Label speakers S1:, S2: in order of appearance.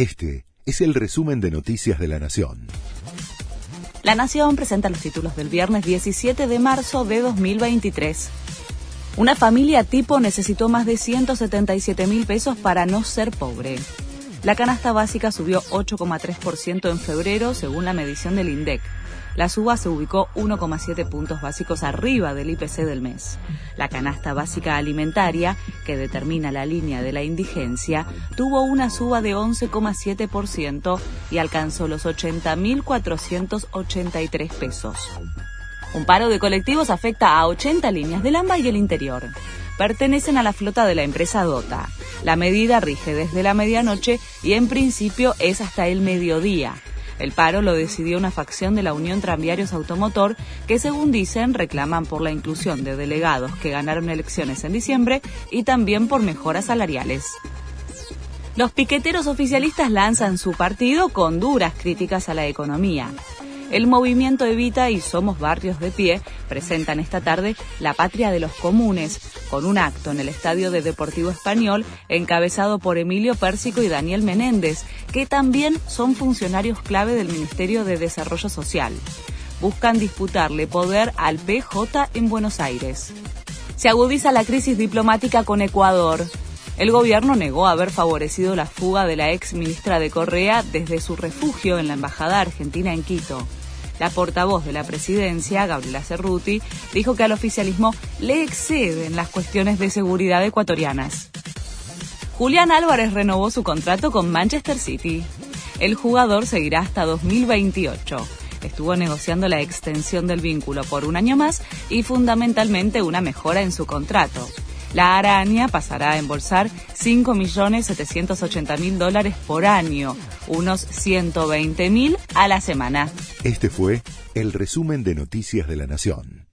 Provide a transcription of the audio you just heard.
S1: Este es el resumen de Noticias de la Nación.
S2: La Nación presenta los títulos del viernes 17 de marzo de 2023. Una familia tipo necesitó más de 177 mil pesos para no ser pobre. La canasta básica subió 8,3% en febrero, según la medición del INDEC. La suba se ubicó 1,7 puntos básicos arriba del IPC del mes. La canasta básica alimentaria, que determina la línea de la indigencia, tuvo una suba de 11,7% y alcanzó los 80.483 pesos. Un paro de colectivos afecta a 80 líneas del AMBA y el interior. Pertenecen a la flota de la empresa Dota. La medida rige desde la medianoche y en principio es hasta el mediodía. El paro lo decidió una facción de la Unión Tranviarios Automotor que, según dicen, reclaman por la inclusión de delegados que ganaron elecciones en diciembre y también por mejoras salariales. Los piqueteros oficialistas lanzan su partido con duras críticas a la economía. El movimiento Evita y Somos Barrios de Pie presentan esta tarde La Patria de los Comunes, con un acto en el Estadio de Deportivo Español encabezado por Emilio Pérsico y Daniel Menéndez, que también son funcionarios clave del Ministerio de Desarrollo Social. Buscan disputarle poder al PJ en Buenos Aires. Se agudiza la crisis diplomática con Ecuador. El gobierno negó haber favorecido la fuga de la ex ministra de Correa desde su refugio en la Embajada Argentina en Quito. La portavoz de la presidencia, Gabriela Cerruti, dijo que al oficialismo le exceden las cuestiones de seguridad ecuatorianas. Julián Álvarez renovó su contrato con Manchester City. El jugador seguirá hasta 2028 estuvo negociando la extensión del vínculo por un año más y fundamentalmente una mejora en su contrato. La araña pasará a embolsar 5.780.000 dólares por año, unos 120.000 a la semana.
S1: Este fue el resumen de Noticias de la Nación.